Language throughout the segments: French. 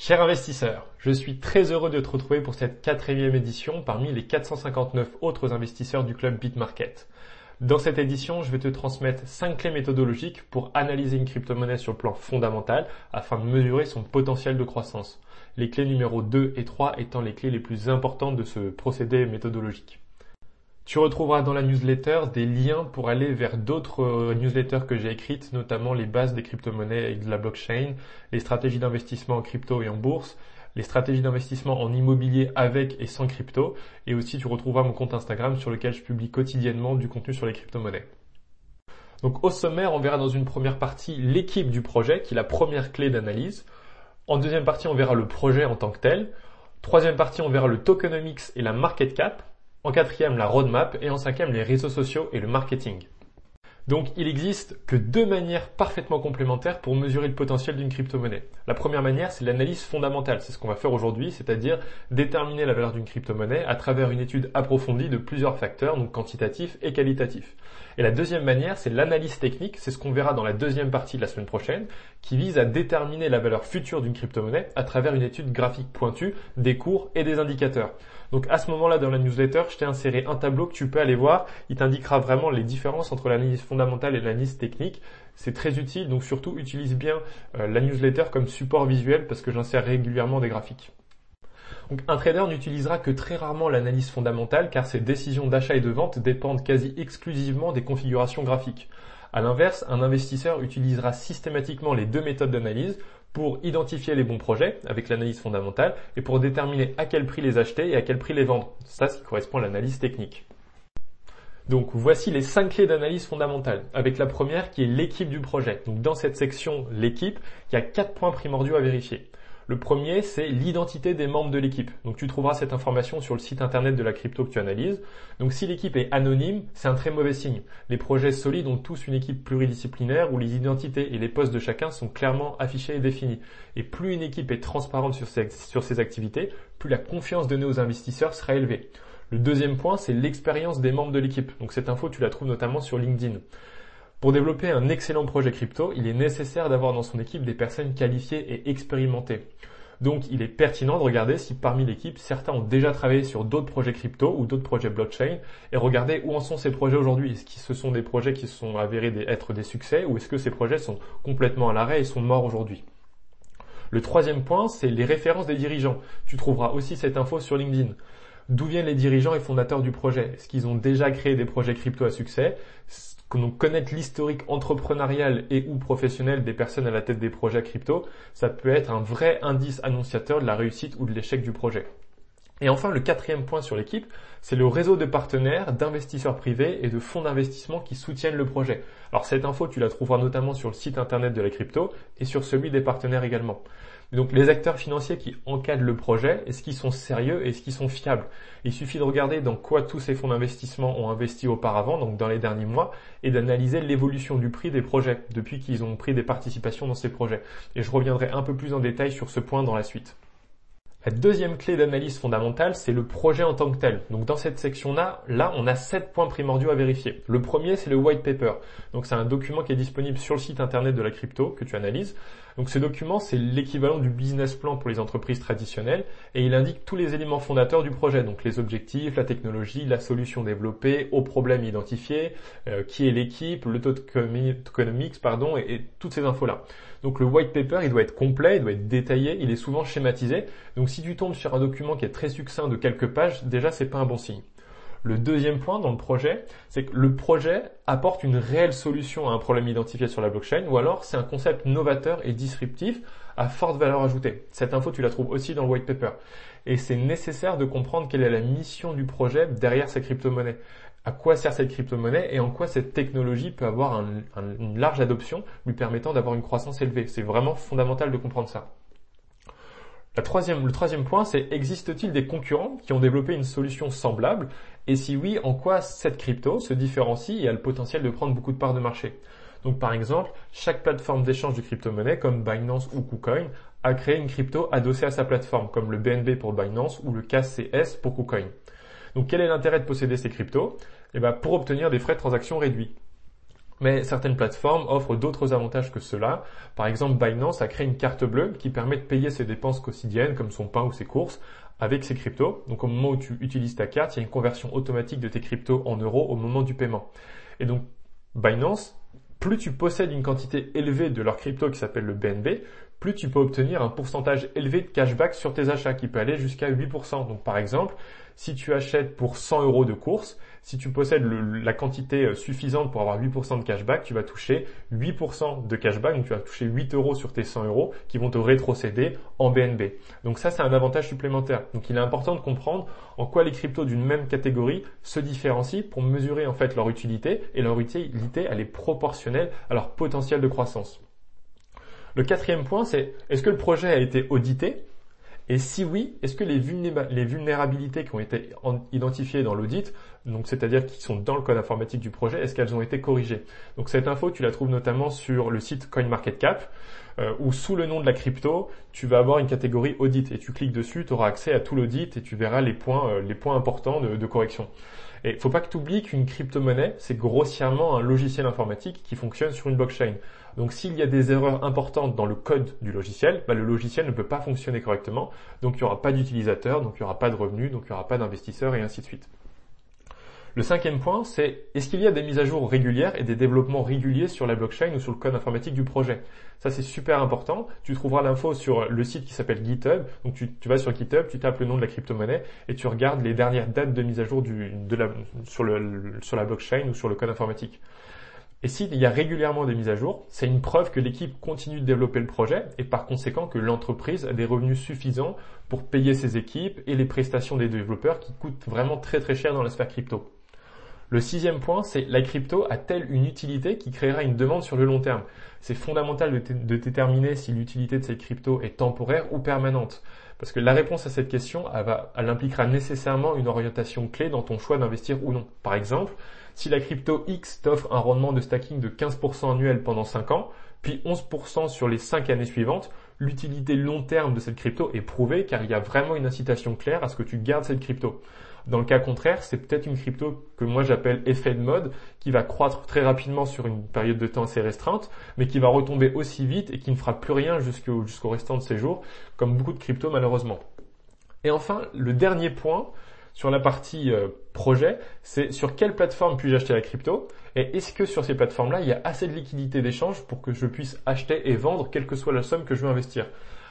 Chers investisseurs, je suis très heureux de te retrouver pour cette quatrième édition parmi les 459 autres investisseurs du club BitMarket. Dans cette édition, je vais te transmettre 5 clés méthodologiques pour analyser une crypto-monnaie sur le plan fondamental afin de mesurer son potentiel de croissance. Les clés numéro 2 et 3 étant les clés les plus importantes de ce procédé méthodologique. Tu retrouveras dans la newsletter des liens pour aller vers d'autres euh, newsletters que j'ai écrites, notamment les bases des crypto-monnaies et de la blockchain, les stratégies d'investissement en crypto et en bourse, les stratégies d'investissement en immobilier avec et sans crypto, et aussi tu retrouveras mon compte Instagram sur lequel je publie quotidiennement du contenu sur les crypto-monnaies. Donc au sommaire, on verra dans une première partie l'équipe du projet, qui est la première clé d'analyse. En deuxième partie, on verra le projet en tant que tel. Troisième partie, on verra le tokenomics et la market cap. En quatrième, la roadmap. Et en cinquième, les réseaux sociaux et le marketing. Donc il existe que deux manières parfaitement complémentaires pour mesurer le potentiel d'une crypto-monnaie. La première manière, c'est l'analyse fondamentale. C'est ce qu'on va faire aujourd'hui, c'est-à-dire déterminer la valeur d'une crypto-monnaie à travers une étude approfondie de plusieurs facteurs, donc quantitatifs et qualitatifs. Et la deuxième manière, c'est l'analyse technique. C'est ce qu'on verra dans la deuxième partie de la semaine prochaine, qui vise à déterminer la valeur future d'une crypto-monnaie à travers une étude graphique pointue, des cours et des indicateurs. Donc à ce moment-là dans la newsletter, je t'ai inséré un tableau que tu peux aller voir. Il t'indiquera vraiment les différences entre l'analyse fondamentale et l'analyse technique. C'est très utile, donc surtout utilise bien euh, la newsletter comme support visuel parce que j'insère régulièrement des graphiques. Donc un trader n'utilisera que très rarement l'analyse fondamentale car ses décisions d'achat et de vente dépendent quasi exclusivement des configurations graphiques. À l'inverse, un investisseur utilisera systématiquement les deux méthodes d'analyse pour identifier les bons projets avec l'analyse fondamentale et pour déterminer à quel prix les acheter et à quel prix les vendre. Ça, ce qui correspond à l'analyse technique. Donc voici les cinq clés d'analyse fondamentale, avec la première qui est l'équipe du projet. Donc dans cette section, l'équipe, il y a quatre points primordiaux à vérifier. Le premier, c'est l'identité des membres de l'équipe. Donc tu trouveras cette information sur le site internet de la crypto que tu analyses. Donc si l'équipe est anonyme, c'est un très mauvais signe. Les projets solides ont tous une équipe pluridisciplinaire où les identités et les postes de chacun sont clairement affichés et définis. Et plus une équipe est transparente sur ses, activités, plus la confiance donnée aux investisseurs sera élevée. Le deuxième point, c'est l'expérience des membres de l'équipe. Donc cette info, tu la trouves notamment sur LinkedIn. Pour développer un excellent projet crypto, il est nécessaire d'avoir dans son équipe des personnes qualifiées et expérimentées. Donc il est pertinent de regarder si parmi l'équipe, certains ont déjà travaillé sur d'autres projets crypto ou d'autres projets blockchain et regarder où en sont ces projets aujourd'hui. Est-ce que ce sont des projets qui sont avérés être des succès ou est-ce que ces projets sont complètement à l'arrêt et sont morts aujourd'hui? Le troisième point, c'est les références des dirigeants. Tu trouveras aussi cette info sur LinkedIn. D'où viennent les dirigeants et fondateurs du projet Est-ce qu'ils ont déjà créé des projets crypto à succès? Donc connaître l'historique entrepreneurial et ou professionnel des personnes à la tête des projets crypto, ça peut être un vrai indice annonciateur de la réussite ou de l'échec du projet. Et enfin, le quatrième point sur l'équipe, c'est le réseau de partenaires, d'investisseurs privés et de fonds d'investissement qui soutiennent le projet. Alors cette info, tu la trouveras notamment sur le site internet de la crypto et sur celui des partenaires également. Donc les acteurs financiers qui encadrent le projet, est-ce qu'ils sont sérieux et est-ce qu'ils sont fiables? Il suffit de regarder dans quoi tous ces fonds d'investissement ont investi auparavant, donc dans les derniers mois, et d'analyser l'évolution du prix des projets depuis qu'ils ont pris des participations dans ces projets. Et je reviendrai un peu plus en détail sur ce point dans la suite. La deuxième clé d'analyse fondamentale, c'est le projet en tant que tel. Donc dans cette section-là, là, on a sept points primordiaux à vérifier. Le premier, c'est le white paper. Donc c'est un document qui est disponible sur le site internet de la crypto que tu analyses. Donc ce document, c'est l'équivalent du business plan pour les entreprises traditionnelles et il indique tous les éléments fondateurs du projet, donc les objectifs, la technologie, la solution développée, aux problèmes identifiés, euh, qui est l'équipe, le taux tokenomics, pardon, et, et toutes ces infos-là. Donc le white paper, il doit être complet, il doit être détaillé, il est souvent schématisé. Donc si tu tombes sur un document qui est très succinct de quelques pages, déjà c'est pas un bon signe. Le deuxième point dans le projet, c'est que le projet apporte une réelle solution à un problème identifié sur la blockchain ou alors c'est un concept novateur et disruptif à forte valeur ajoutée. Cette info, tu la trouves aussi dans le white paper. Et c'est nécessaire de comprendre quelle est la mission du projet derrière ces crypto-monnaies. À quoi sert cette crypto-monnaie et en quoi cette technologie peut avoir une large adoption lui permettant d'avoir une croissance élevée? C'est vraiment fondamental de comprendre ça le troisième point, c'est existe-t-il des concurrents qui ont développé une solution semblable Et si oui, en quoi cette crypto se différencie et a le potentiel de prendre beaucoup de parts de marché? Donc par exemple, chaque plateforme d'échange de crypto-monnaies comme Binance ou KuCoin a créé une crypto adossée à sa plateforme, comme le BNB pour Binance ou le KCS pour KuCoin. Donc quel est l'intérêt de posséder ces cryptos? Eh bien pour obtenir des frais de transaction réduits. Mais certaines plateformes offrent d'autres avantages que cela. Par exemple, Binance a créé une carte bleue qui permet de payer ses dépenses quotidiennes comme son pain ou ses courses avec ses cryptos. Donc au moment où tu utilises ta carte, il y a une conversion automatique de tes cryptos en euros au moment du paiement. Et donc Binance, plus tu possèdes une quantité élevée de leur crypto qui s'appelle le BNB, plus tu peux obtenir un pourcentage élevé de cashback sur tes achats qui peut aller jusqu'à 8%. Donc par exemple, si tu achètes pour 100 euros de course, si tu possèdes la quantité euh, suffisante pour avoir 8% de cashback, tu vas toucher 8% de cashback, donc tu vas toucher 8 euros sur tes 100 euros qui vont te rétrocéder en BNB. Donc ça, c'est un avantage supplémentaire. Donc il est important de comprendre en quoi les cryptos d'une même catégorie se différencient pour mesurer en fait leur utilité et leur utilité, elle est proportionnelle à leur potentiel de croissance. Le quatrième point, c'est est-ce que le projet a été audité? Et si oui, est-ce que les, vulnérabilités qui ont été identifiées dans l'audit, donc c'est-à-dire qui sont dans le code informatique du projet, est-ce qu'elles ont été corrigées? Donc cette info, tu la trouves notamment sur le site CoinMarketCap, euh, où sous le nom de la crypto, tu vas avoir une catégorie audit et tu cliques dessus, tu auras accès à tout l'audit et tu verras les points, euh, les points importants de, correction. Et faut pas que tu oublies qu'une crypto-monnaie, c'est grossièrement un logiciel informatique qui fonctionne sur une blockchain. Donc s'il y a des erreurs importantes dans le code du logiciel, bah, le logiciel ne peut pas fonctionner correctement, donc il n'y aura pas d'utilisateurs, donc il n'y aura pas de revenus, donc il n'y aura pas d'investisseurs et ainsi de suite. Le cinquième point, c'est est-ce qu'il y a des mises à jour régulières et des développements réguliers sur la blockchain ou sur le code informatique du projet? Ça, c'est super important. Tu trouveras l'info sur le site qui s'appelle GitHub. Donc, tu, vas sur GitHub, tu tapes le nom de la crypto-monnaie et tu regardes les dernières dates de mise à jour sur, sur la blockchain ou sur le code informatique. Et s'il y a régulièrement des mises à jour, c'est une preuve que l'équipe continue de développer le projet et par conséquent que l'entreprise a des revenus suffisants pour payer ses équipes et les prestations des développeurs qui coûtent vraiment très très cher dans la sphère crypto. Le sixième point, c'est la crypto a-t-elle une utilité qui créera une demande sur le long terme? C'est fondamental de, déterminer si l'utilité de cette crypto est temporaire ou permanente. Parce que la réponse à cette question, elle, elle impliquera nécessairement une orientation clé dans ton choix d'investir ou non. Par exemple, si la crypto X t'offre un rendement de stacking de 15% annuel pendant 5 ans, puis 11% sur les 5 années suivantes, l'utilité long terme de cette crypto est prouvée car il y a vraiment une incitation claire à ce que tu gardes cette crypto. Dans le cas contraire, c'est peut-être une crypto que moi j'appelle effet de mode, qui va croître très rapidement sur une période de temps assez restreinte, mais qui va retomber aussi vite et qui ne fera plus rien jusqu'au restant de ses jours, comme beaucoup de cryptos malheureusement. Et enfin, le dernier point sur la partie euh, projet, c'est sur quelle plateforme puis-je acheter la crypto? Et est-ce que sur ces plateformes-là, il y a assez de liquidité d'échange pour que je puisse acheter et vendre quelle que soit la somme que je veux investir?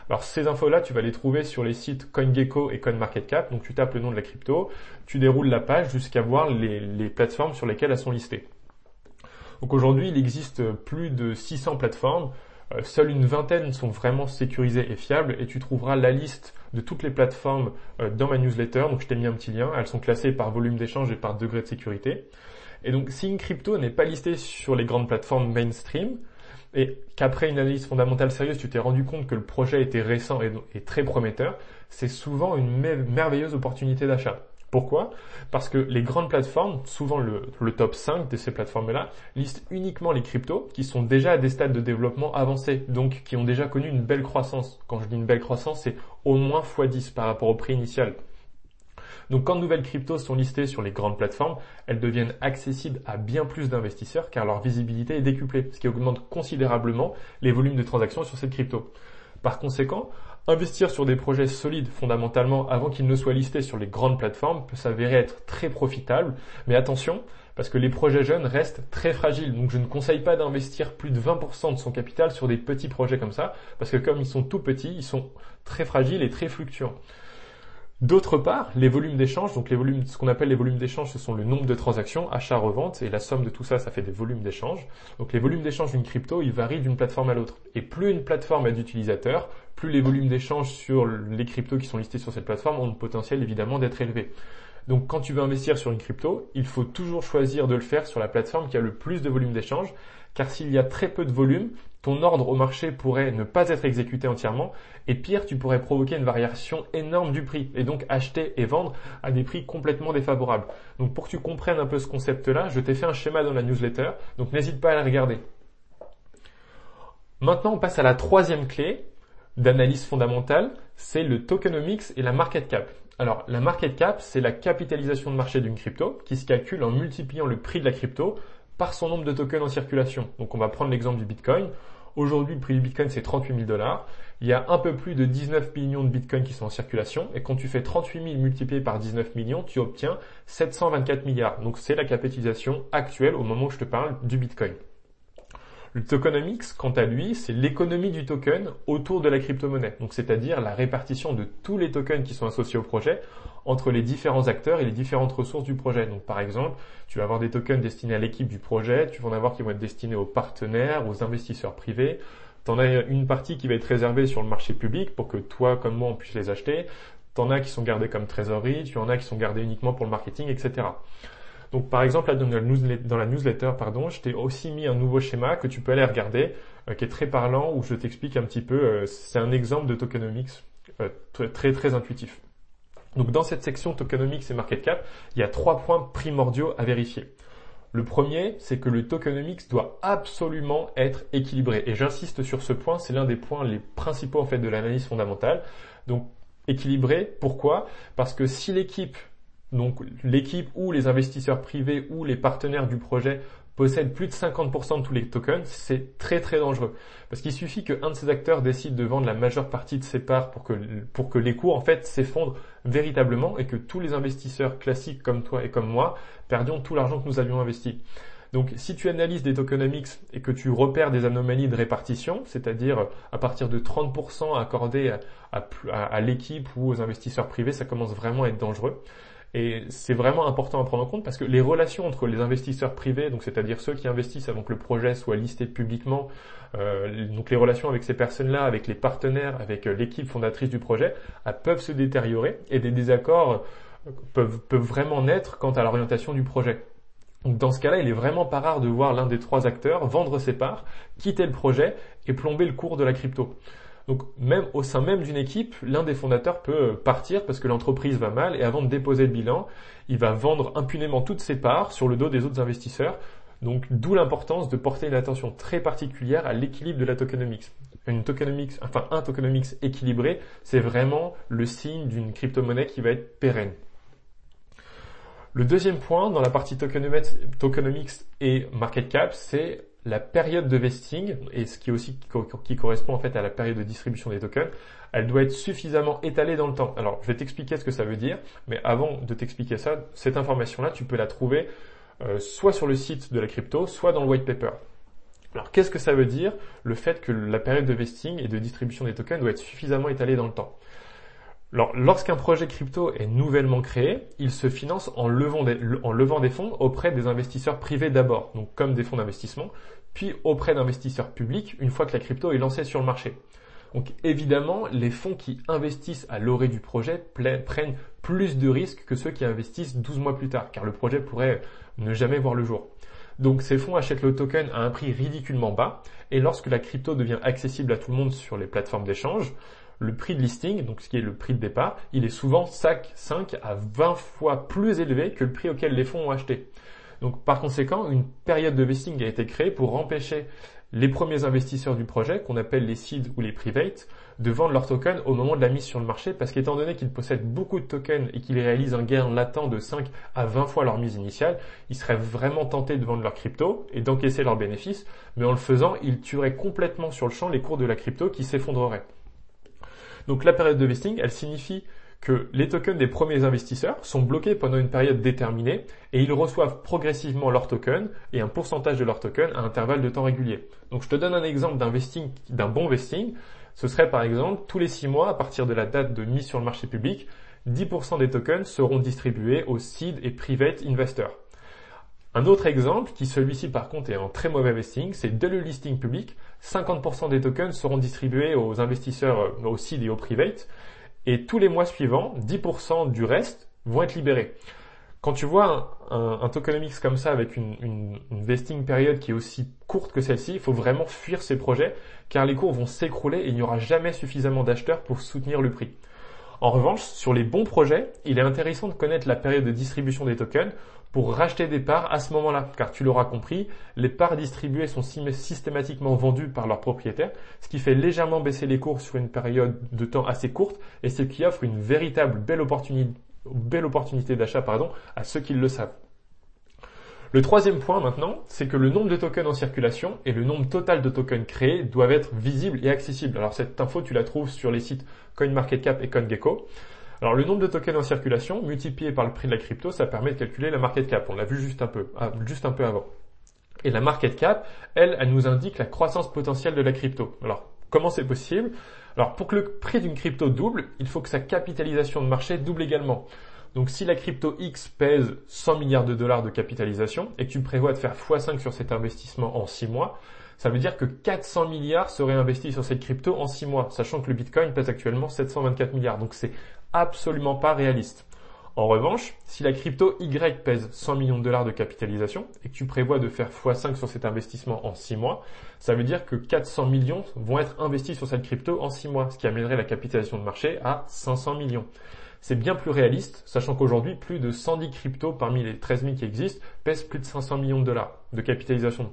Alors ces infos-là, tu vas les trouver sur les sites CoinGecko et CoinMarketCap. Donc tu tapes le nom de la crypto, tu déroules la page jusqu'à voir les, plateformes sur lesquelles elles sont listées. Donc aujourd'hui, il existe plus de 600 plateformes. Euh, seules une vingtaine sont vraiment sécurisées et fiables et tu trouveras la liste de toutes les plateformes euh, dans ma newsletter. Donc je t'ai mis un petit lien. Elles sont classées par volume d'échange et par degré de sécurité. Et donc si une crypto n'est pas listée sur les grandes plateformes mainstream, et qu'après une analyse fondamentale sérieuse, tu t'es rendu compte que le projet était récent et, très prometteur, c'est souvent une merveilleuse opportunité d'achat. Pourquoi? Parce que les grandes plateformes, souvent le, top 5 de ces plateformes-là, listent uniquement les cryptos qui sont déjà à des stades de développement avancés, donc qui ont déjà connu une belle croissance. Quand je dis une belle croissance, c'est au moins x10 par rapport au prix initial. Donc quand de nouvelles cryptos sont listées sur les grandes plateformes, elles deviennent accessibles à bien plus d'investisseurs car leur visibilité est décuplée, ce qui augmente considérablement les volumes de transactions sur cette crypto. Par conséquent, investir sur des projets solides fondamentalement avant qu'ils ne soient listés sur les grandes plateformes peut s'avérer être très profitable, mais attention, parce que les projets jeunes restent très fragiles. Donc je ne conseille pas d'investir plus de 20% de son capital sur des petits projets comme ça, parce que comme ils sont tout petits, ils sont très fragiles et très fluctuants. D'autre part, les volumes d'échange, donc les volumes, ce qu'on appelle les volumes d'échange, ce sont le nombre de transactions, achat-revente, et la somme de tout ça, ça fait des volumes d'échange. Donc les volumes d'échange d'une crypto, ils varient d'une plateforme à l'autre. Et plus une plateforme a d'utilisateurs, plus les volumes d'échange sur les cryptos qui sont listés sur cette plateforme ont le potentiel évidemment d'être élevés. Donc quand tu veux investir sur une crypto, il faut toujours choisir de le faire sur la plateforme qui a le plus de volume d'échange, car s'il y a très peu de volume, ton ordre au marché pourrait ne pas être exécuté entièrement, et pire, tu pourrais provoquer une variation énorme du prix, et donc acheter et vendre à des prix complètement défavorables. Donc pour que tu comprennes un peu ce concept-là, je t'ai fait un schéma dans la newsletter, donc n'hésite pas à la regarder. Maintenant, on passe à la troisième clé d'analyse fondamentale, c'est le tokenomics et la market cap. Alors, la market cap, c'est la capitalisation de marché d'une crypto qui se calcule en multipliant le prix de la crypto par son nombre de tokens en circulation. Donc on va prendre l'exemple du Bitcoin. Aujourd'hui, le prix du Bitcoin, c'est 38 000 dollars. Il y a un peu plus de 19 millions de Bitcoins qui sont en circulation. Et quand tu fais 38 000 multiplié par 19 millions, tu obtiens 724 milliards. Donc c'est la capitalisation actuelle au moment où je te parle du Bitcoin. Le tokenomics, quant à lui, c'est l'économie du token autour de la crypto-monnaie. Donc, c'est-à-dire la répartition de tous les tokens qui sont associés au projet entre les différents acteurs et les différentes ressources du projet. Donc, par exemple, tu vas avoir des tokens destinés à l'équipe du projet, tu vas en avoir qui vont être destinés aux partenaires, aux investisseurs privés. Tu en as une partie qui va être réservée sur le marché public pour que toi, comme moi, on puisse les acheter. Tu en as qui sont gardés comme trésorerie, tu en as qui sont gardés uniquement pour le marketing, etc. Donc par exemple, là, dans, la newsletter, dans la newsletter, pardon, je t'ai aussi mis un nouveau schéma que tu peux aller regarder, euh, qui est très parlant, où je t'explique un petit peu, euh, c'est un exemple de tokenomics euh, très très intuitif. Donc dans cette section tokenomics et market cap, il y a trois points primordiaux à vérifier. Le premier, c'est que le tokenomics doit absolument être équilibré. Et j'insiste sur ce point, c'est l'un des points les principaux en fait de l'analyse fondamentale. Donc équilibré, pourquoi? Parce que si l'équipe donc l'équipe ou les investisseurs privés ou les partenaires du projet possèdent plus de 50% de tous les tokens, c'est très très dangereux. Parce qu'il suffit qu'un de ces acteurs décide de vendre la majeure partie de ses parts pour que, pour que les cours en fait s'effondrent véritablement et que tous les investisseurs classiques comme toi et comme moi perdions tout l'argent que nous avions investi. Donc si tu analyses des tokenomics et que tu repères des anomalies de répartition, c'est-à-dire à partir de 30% accordés à, à l'équipe ou aux investisseurs privés, ça commence vraiment à être dangereux. Et c'est vraiment important à prendre en compte parce que les relations entre les investisseurs privés, donc c'est-à-dire ceux qui investissent avant que le projet soit listé publiquement, euh, donc les relations avec ces personnes-là, avec les partenaires, avec euh, l'équipe fondatrice du projet, peuvent se détériorer et des désaccords euh, peuvent, peuvent vraiment naître quant à l'orientation du projet. Donc dans ce cas-là, il est vraiment pas rare de voir l'un des trois acteurs vendre ses parts, quitter le projet et plomber le cours de la crypto. Donc même au sein même d'une équipe, l'un des fondateurs peut partir parce que l'entreprise va mal et avant de déposer le bilan, il va vendre impunément toutes ses parts sur le dos des autres investisseurs. Donc d'où l'importance de porter une attention très particulière à l'équilibre de la tokenomics. Une tokenomics, enfin un tokenomics équilibré, c'est vraiment le signe d'une crypto-monnaie qui va être pérenne. Le deuxième point dans la partie tokenomics et market cap, c'est la période de vesting, et ce qui aussi qui correspond en fait à la période de distribution des tokens, elle doit être suffisamment étalée dans le temps. Alors, je vais t'expliquer ce que ça veut dire, mais avant de t'expliquer ça, cette information-là, tu peux la trouver euh, soit sur le site de la crypto, soit dans le white paper. Alors, qu'est-ce que ça veut dire le fait que la période de vesting et de distribution des tokens doit être suffisamment étalée dans le temps? Lorsqu'un projet crypto est nouvellement créé, il se finance en levant, en levant des fonds auprès des investisseurs privés d'abord, donc comme des fonds d'investissement, puis auprès d'investisseurs publics une fois que la crypto est lancée sur le marché. Donc évidemment, les fonds qui investissent à l'orée du projet prennent plus de risques que ceux qui investissent 12 mois plus tard, car le projet pourrait ne jamais voir le jour. Donc ces fonds achètent le token à un prix ridiculement bas, et lorsque la crypto devient accessible à tout le monde sur les plateformes d'échange, le prix de listing, donc ce qui est le prix de départ, il est souvent 5 à 20 fois plus élevé que le prix auquel les fonds ont acheté. Donc par conséquent, une période de vesting a été créée pour empêcher les premiers investisseurs du projet, qu'on appelle les seeds ou les privates, de vendre leurs tokens au moment de la mise sur le marché, parce qu'étant donné qu'ils possèdent beaucoup de tokens et qu'ils réalisent un gain latent de 5 à 20 fois leur mise initiale, ils seraient vraiment tentés de vendre leur crypto et d'encaisser leurs bénéfices, mais en le faisant, ils tueraient complètement sur le champ les cours de la crypto qui s'effondreraient. Donc la période de vesting, elle signifie que les tokens des premiers investisseurs sont bloqués pendant une période déterminée et ils reçoivent progressivement leurs tokens et un pourcentage de leurs tokens à intervalles de temps réguliers. Donc je te donne un exemple d'un bon vesting. Ce serait par exemple tous les six mois à partir de la date de mise sur le marché public, 10% des tokens seront distribués aux seed et private investors. Un autre exemple, qui celui-ci par contre est en très mauvais vesting, c'est dès le listing public, 50% des tokens seront distribués aux investisseurs, euh, aux seed et aux private, et tous les mois suivants, 10% du reste vont être libérés. Quand tu vois un, tokenomics comme ça avec une, une, une, vesting période qui est aussi courte que celle-ci, il faut vraiment fuir ces projets car les cours vont s'écrouler et il n'y aura jamais suffisamment d'acheteurs pour soutenir le prix. En revanche, sur les bons projets, il est intéressant de connaître la période de distribution des tokens pour racheter des parts à ce moment-là, car tu l'auras compris, les parts distribuées sont systématiquement vendues par leurs propriétaires, ce qui fait légèrement baisser les cours sur une période de temps assez courte et ce qui offre une véritable belle opportunité, belle opportunité d'achat pardon, à ceux qui le savent. Le troisième point maintenant, c'est que le nombre de tokens en circulation et le nombre total de tokens créés doivent être visibles et accessibles. Alors cette info, tu la trouves sur les sites CoinMarketCap et CoinGecko. Alors le nombre de tokens en circulation multiplié par le prix de la crypto, ça permet de calculer la market cap. On l'a vu juste un peu, ah, juste un peu avant. Et la market cap, elle, elle nous indique la croissance potentielle de la crypto. Alors comment c'est possible? Alors pour que le prix d'une crypto double, il faut que sa capitalisation de marché double également. Donc si la crypto X pèse 100 milliards de dollars de capitalisation et que tu prévois de faire x5 sur cet investissement en 6 mois, ça veut dire que 400 milliards seraient investis sur cette crypto en 6 mois, sachant que le Bitcoin pèse actuellement 724 milliards. Donc c'est absolument pas réaliste. En revanche, si la crypto Y pèse 100 millions de dollars de capitalisation et que tu prévois de faire x5 sur cet investissement en 6 mois, ça veut dire que 400 millions vont être investis sur cette crypto en 6 mois, ce qui amènerait la capitalisation de marché à 500 millions. C'est bien plus réaliste, sachant qu'aujourd'hui, plus de 110 cryptos parmi les 13 000 qui existent pèsent plus de 500 millions de dollars de capitalisation.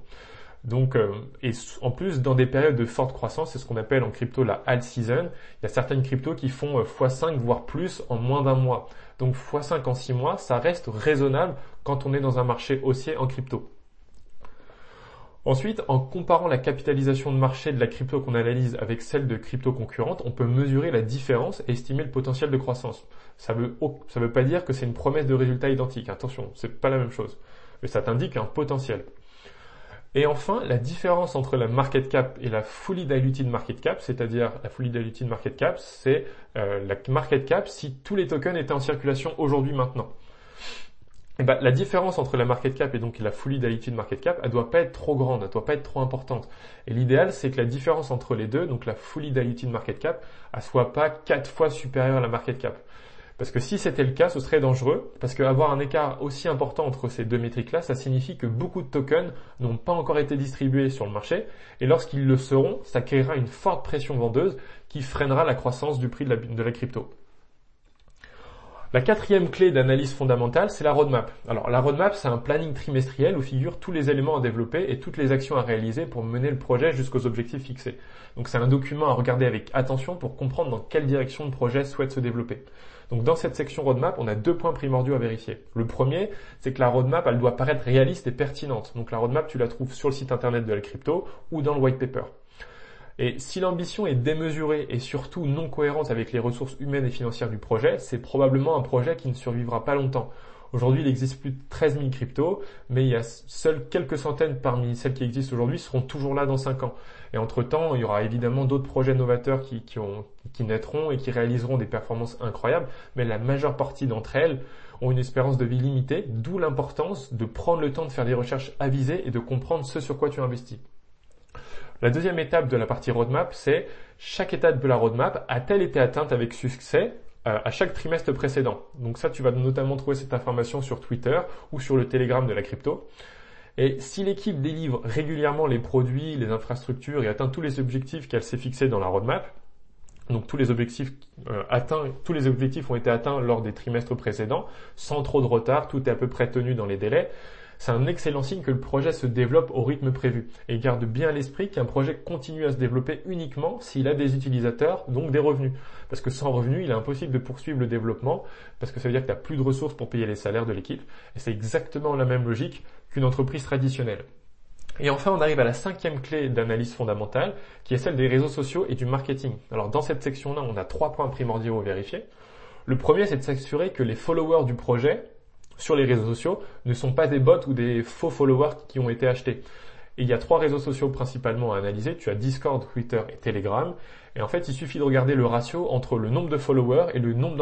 Donc, euh, et en plus, dans des périodes de forte croissance, c'est ce qu'on appelle en crypto la alt season. Il y a certaines cryptos qui font x5 euh, voire plus en moins d'un mois. Donc x5 en 6 mois, ça reste raisonnable quand on est dans un marché haussier en crypto. Ensuite, en comparant la capitalisation de marché de la crypto qu'on analyse avec celle de crypto concurrentes, on peut mesurer la différence et estimer le potentiel de croissance. Ça veut, ça veut pas dire que c'est une promesse de résultat identique. Attention, c'est pas la même chose. Mais ça t'indique un potentiel. Et enfin, la différence entre la market cap et la fully diluted market cap, c'est-à-dire la fully diluted market cap, c'est euh, la market cap si tous les tokens étaient en circulation aujourd'hui maintenant. Et ben, la différence entre la market cap et donc la fully diluted market cap, elle doit pas être trop grande, elle doit pas être trop importante. Et l'idéal, c'est que la différence entre les deux, donc la fully diluted market cap, elle soit pas quatre fois supérieure à la market cap. Parce que si c'était le cas, ce serait dangereux, parce qu'avoir un écart aussi important entre ces deux métriques-là, ça signifie que beaucoup de tokens n'ont pas encore été distribués sur le marché, et lorsqu'ils le seront, ça créera une forte pression vendeuse qui freinera la croissance du prix de la, de la crypto. La quatrième clé d'analyse fondamentale, c'est la roadmap. Alors la roadmap, c'est un planning trimestriel où figurent tous les éléments à développer et toutes les actions à réaliser pour mener le projet jusqu'aux objectifs fixés. Donc c'est un document à regarder avec attention pour comprendre dans quelle direction le projet souhaite se développer. Donc dans cette section roadmap, on a deux points primordiaux à vérifier. Le premier, c'est que la roadmap, elle doit paraître réaliste et pertinente. Donc la roadmap, tu la trouves sur le site internet de la crypto ou dans le white paper. Et si l'ambition est démesurée et surtout non cohérente avec les ressources humaines et financières du projet, c'est probablement un projet qui ne survivra pas longtemps. Aujourd'hui, il existe plus de 13 000 cryptos, mais il y a seules quelques centaines parmi celles qui existent aujourd'hui seront toujours là dans 5 ans. Et entre-temps, il y aura évidemment d'autres projets novateurs qui, qui, ont, qui naîtront et qui réaliseront des performances incroyables, mais la majeure partie d'entre elles ont une espérance de vie limitée, d'où l'importance de prendre le temps de faire des recherches avisées et de comprendre ce sur quoi tu investis. La deuxième étape de la partie roadmap, c'est chaque étape de la roadmap a-t-elle été atteinte avec succès à chaque trimestre précédent. Donc ça, tu vas notamment trouver cette information sur Twitter ou sur le Telegram de la crypto. Et si l'équipe délivre régulièrement les produits, les infrastructures et atteint tous les objectifs qu'elle s'est fixés dans la roadmap, donc tous les objectifs euh, atteints, tous les objectifs ont été atteints lors des trimestres précédents, sans trop de retard, tout est à peu près tenu dans les délais c'est un excellent signe que le projet se développe au rythme prévu. Et garde bien à l'esprit qu'un projet continue à se développer uniquement s'il a des utilisateurs, donc des revenus. Parce que sans revenus, il est impossible de poursuivre le développement, parce que ça veut dire que tu n'as plus de ressources pour payer les salaires de l'équipe. Et c'est exactement la même logique qu'une entreprise traditionnelle. Et enfin, on arrive à la cinquième clé d'analyse fondamentale, qui est celle des réseaux sociaux et du marketing. Alors dans cette section-là, on a trois points primordiaux à vérifier. Le premier, c'est de s'assurer que les followers du projet sur les réseaux sociaux ne sont pas des bots ou des faux followers qui ont été achetés. Et il y a trois réseaux sociaux principalement à analyser. Tu as Discord, Twitter et Telegram. Et en fait, il suffit de regarder le ratio entre le nombre de followers et le nombre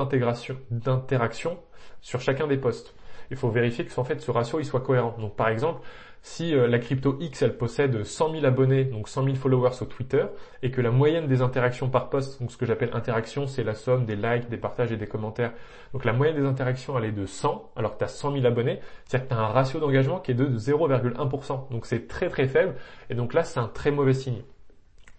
d'interactions sur chacun des posts. Il faut vérifier que ce ratio soit cohérent. Donc par exemple, si euh, la crypto X elle possède 100 000 abonnés, donc 100 000 followers sur Twitter, et que la moyenne des interactions par post, donc ce que j'appelle interaction, c'est la somme des likes, des partages et des commentaires. Donc la moyenne des interactions elle est de 100, alors que tu as 100 000 abonnés, c'est-à-dire que tu as un ratio d'engagement qui est de 0,1%. Donc c'est très très faible, et donc là c'est un très mauvais signe.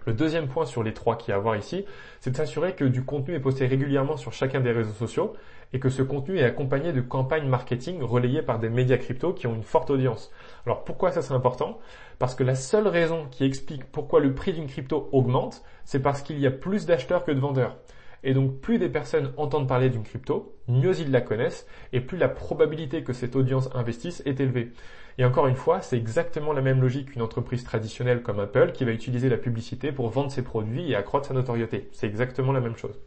Le deuxième point sur les trois qu'il y a à voir ici, c'est de s'assurer que du contenu est posté régulièrement sur chacun des réseaux sociaux et que ce contenu est accompagné de campagnes marketing relayées par des médias crypto qui ont une forte audience. Alors pourquoi ça c'est important? Parce que la seule raison qui explique pourquoi le prix d'une crypto augmente, c'est parce qu'il y a plus d'acheteurs que de vendeurs. Et donc plus des personnes entendent parler d'une crypto, mieux ils la connaissent et plus la probabilité que cette audience investisse est élevée. Et encore une fois, c'est exactement la même logique qu'une entreprise traditionnelle comme Apple qui va utiliser la publicité pour vendre ses produits et accroître sa notoriété. C'est exactement la même chose.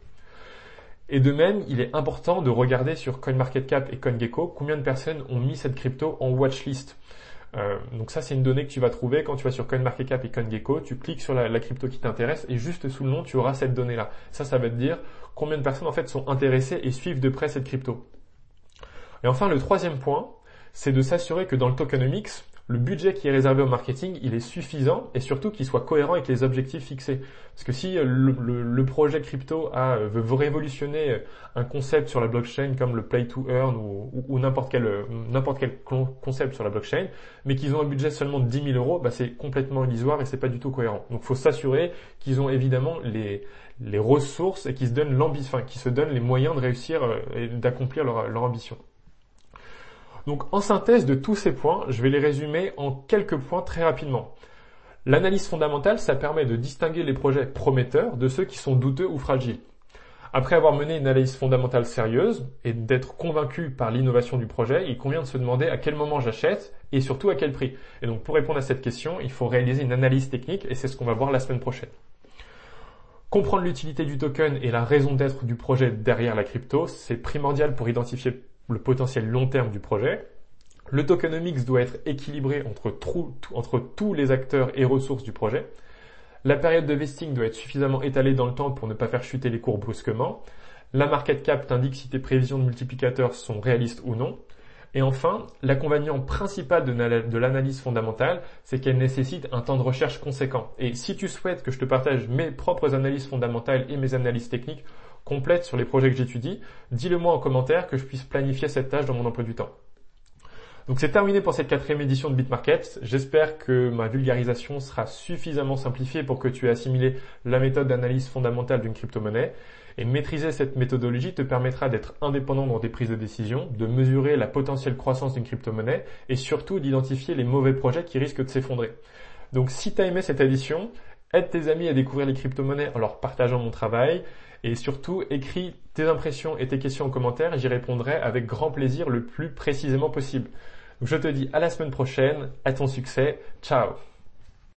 Et de même, il est important de regarder sur CoinMarketCap et CoinGecko combien de personnes ont mis cette crypto en watchlist. Euh, donc ça, c'est une donnée que tu vas trouver quand tu vas sur CoinMarketCap et CoinGecko. Tu cliques sur la, crypto qui t'intéresse et juste sous le nom, tu auras cette donnée-là. Ça, ça va te dire combien de personnes en fait sont intéressées et suivent de près cette crypto. Et enfin, le troisième point, c'est de s'assurer que dans le tokenomics, le budget qui est réservé au marketing, il est suffisant et surtout qu'il soit cohérent avec les objectifs fixés. Parce que si le, projet crypto a, veut révolutionner un concept sur la blockchain comme le play to earn ou, n'importe quel, concept sur la blockchain, mais qu'ils ont un budget seulement de 10 000 euros, bah c'est complètement illusoire et c'est pas du tout cohérent. Donc faut s'assurer qu'ils ont évidemment les, ressources et qu'ils se donnent l'ambition, qu'ils se donnent les moyens de réussir euh, et d'accomplir leur ambition. Donc en synthèse de tous ces points, je vais les résumer en quelques points très rapidement. L'analyse fondamentale, ça permet de distinguer les projets prometteurs de ceux qui sont douteux ou fragiles. Après avoir mené une analyse fondamentale sérieuse et d'être convaincu par l'innovation du projet, il convient de se demander à quel moment j'achète et surtout à quel prix. Et donc pour répondre à cette question, il faut réaliser une analyse technique et c'est ce qu'on va voir la semaine prochaine. Comprendre l'utilité du token et la raison d'être du projet derrière la crypto, c'est primordial pour identifier le potentiel long terme du projet. Le tokenomics doit être équilibré entre, entre tous les acteurs et ressources du projet. La période de vesting doit être suffisamment étalée dans le temps pour ne pas faire chuter les cours brusquement. La market cap t'indique si tes prévisions de multiplicateurs sont réalistes ou non. Et enfin, l'inconvénient principal de l'analyse fondamentale, c'est qu'elle nécessite un temps de recherche conséquent. Et si tu souhaites que je te partage mes propres analyses fondamentales et mes analyses techniques, complète sur les projets que j'étudie, dis-le moi en commentaire que je puisse planifier cette tâche dans mon emploi du temps. Donc c'est terminé pour cette quatrième édition de BitMarket. J'espère que ma vulgarisation sera suffisamment simplifiée pour que tu aies assimilé la méthode d'analyse fondamentale d'une crypto-monnaie. Et maîtriser cette méthodologie te permettra d'être indépendant dans tes prises de décision, de mesurer la potentielle croissance d'une crypto-monnaie et surtout d'identifier les mauvais projets qui risquent de s'effondrer. Donc si tu as aimé cette édition, aide tes amis à découvrir les crypto-monnaies en leur partageant mon travail et surtout, écris tes impressions et tes questions en commentaire j'y répondrai avec grand plaisir le plus précisément possible. je te dis à la semaine prochaine, à ton succès, ciao